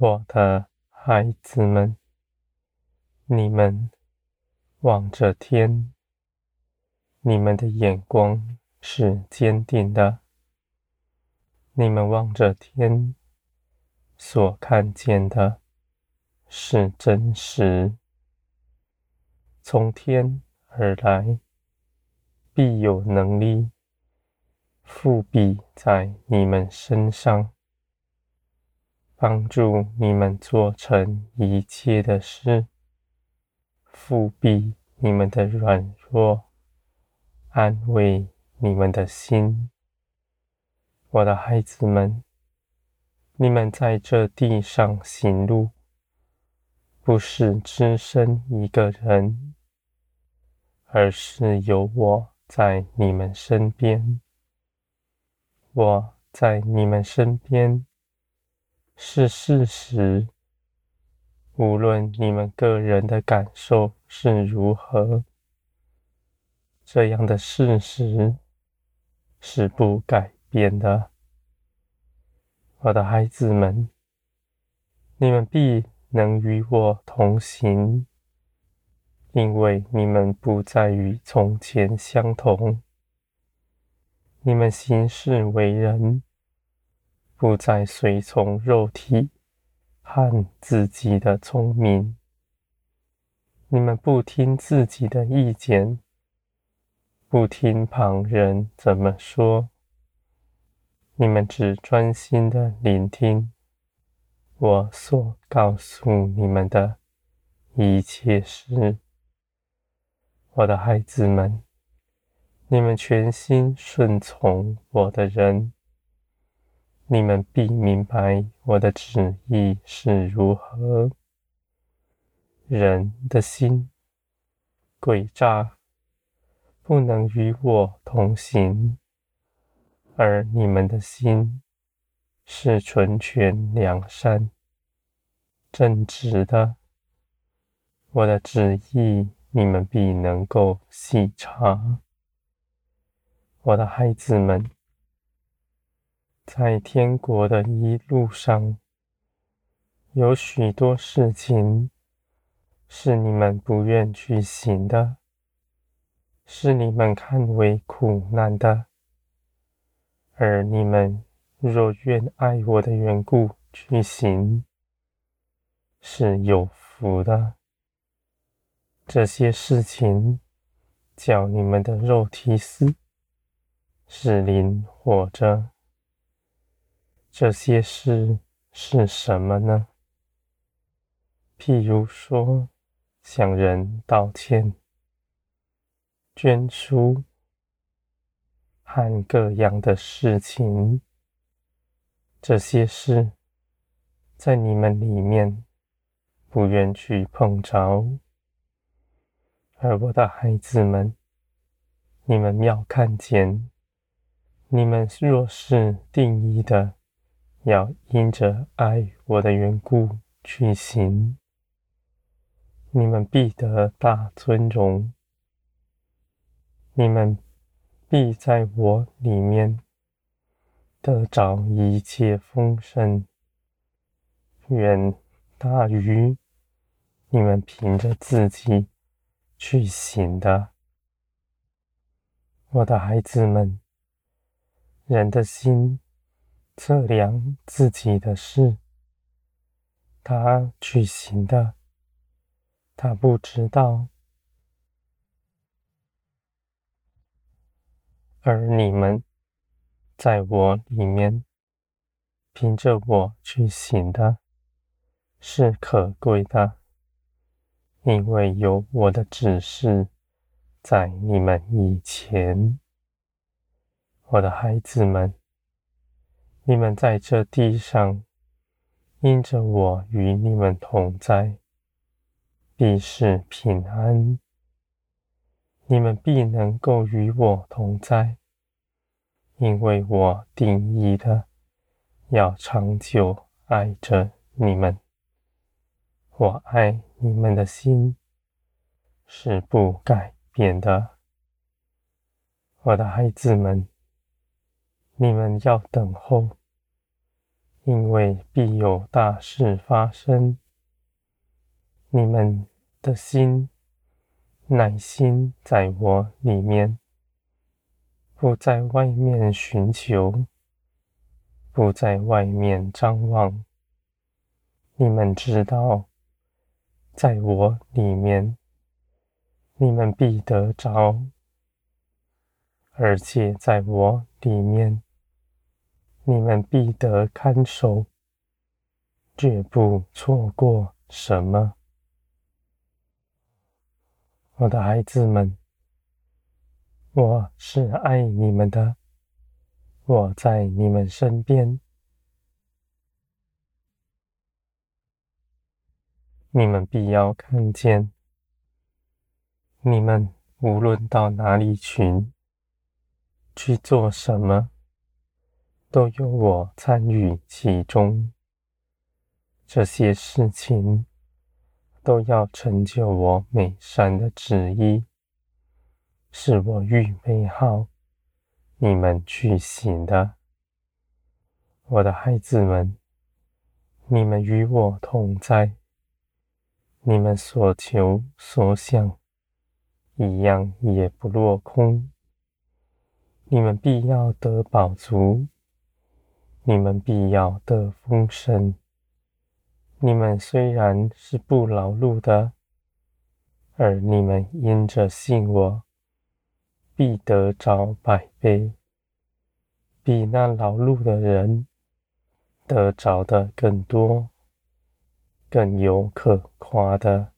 我的孩子们，你们望着天，你们的眼光是坚定的。你们望着天，所看见的是真实。从天而来，必有能力，复庇在你们身上。帮助你们做成一切的事，复庇你们的软弱，安慰你们的心。我的孩子们，你们在这地上行路，不是只身一个人，而是有我在你们身边。我在你们身边。是事实，无论你们个人的感受是如何，这样的事实是不改变的。我的孩子们，你们必能与我同行，因为你们不再与从前相同。你们行事为人。不再随从肉体和自己的聪明，你们不听自己的意见，不听旁人怎么说，你们只专心的聆听我所告诉你们的一切事。我的孩子们，你们全心顺从我的人。你们必明白我的旨意是如何。人的心诡诈，不能与我同行；而你们的心是纯全良善、正直的。我的旨意，你们必能够细察。我的孩子们。在天国的一路上，有许多事情是你们不愿去行的，是你们看为苦难的。而你们若愿爱我的缘故去行，是有福的。这些事情叫你们的肉体死，是灵活着。这些事是什么呢？譬如说，向人道歉、捐书和各样的事情。这些事在你们里面不愿去碰着，而我的孩子们，你们要看见，你们若是定意的。要因着爱我的缘故去行，你们必得大尊荣，你们必在我里面得着一切丰盛，远大于你们凭着自己去行的。我的孩子们，人的心。测量自己的事，他去行的，他不知道；而你们在我里面，凭着我去行的，是可贵的，因为有我的指示在你们以前，我的孩子们。你们在这地上，因着我与你们同在，必是平安。你们必能够与我同在，因为我定义的要长久爱着你们。我爱你们的心是不改变的，我的孩子们，你们要等候。因为必有大事发生。你们的心耐心在我里面，不在外面寻求，不在外面张望。你们知道，在我里面，你们必得着，而且在我里面。你们必得看守，绝不错过什么。我的孩子们，我是爱你们的，我在你们身边。你们必要看见，你们无论到哪里去，去做什么。都有我参与其中，这些事情都要成就我美善的旨意，是我预备好你们去行的。我的孩子们，你们与我同在，你们所求所想一样也不落空，你们必要得饱足。你们必要得丰盛。你们虽然是不劳碌的，而你们因着信我，必得着百倍，比那劳碌的人得着的更多，更有可夸的。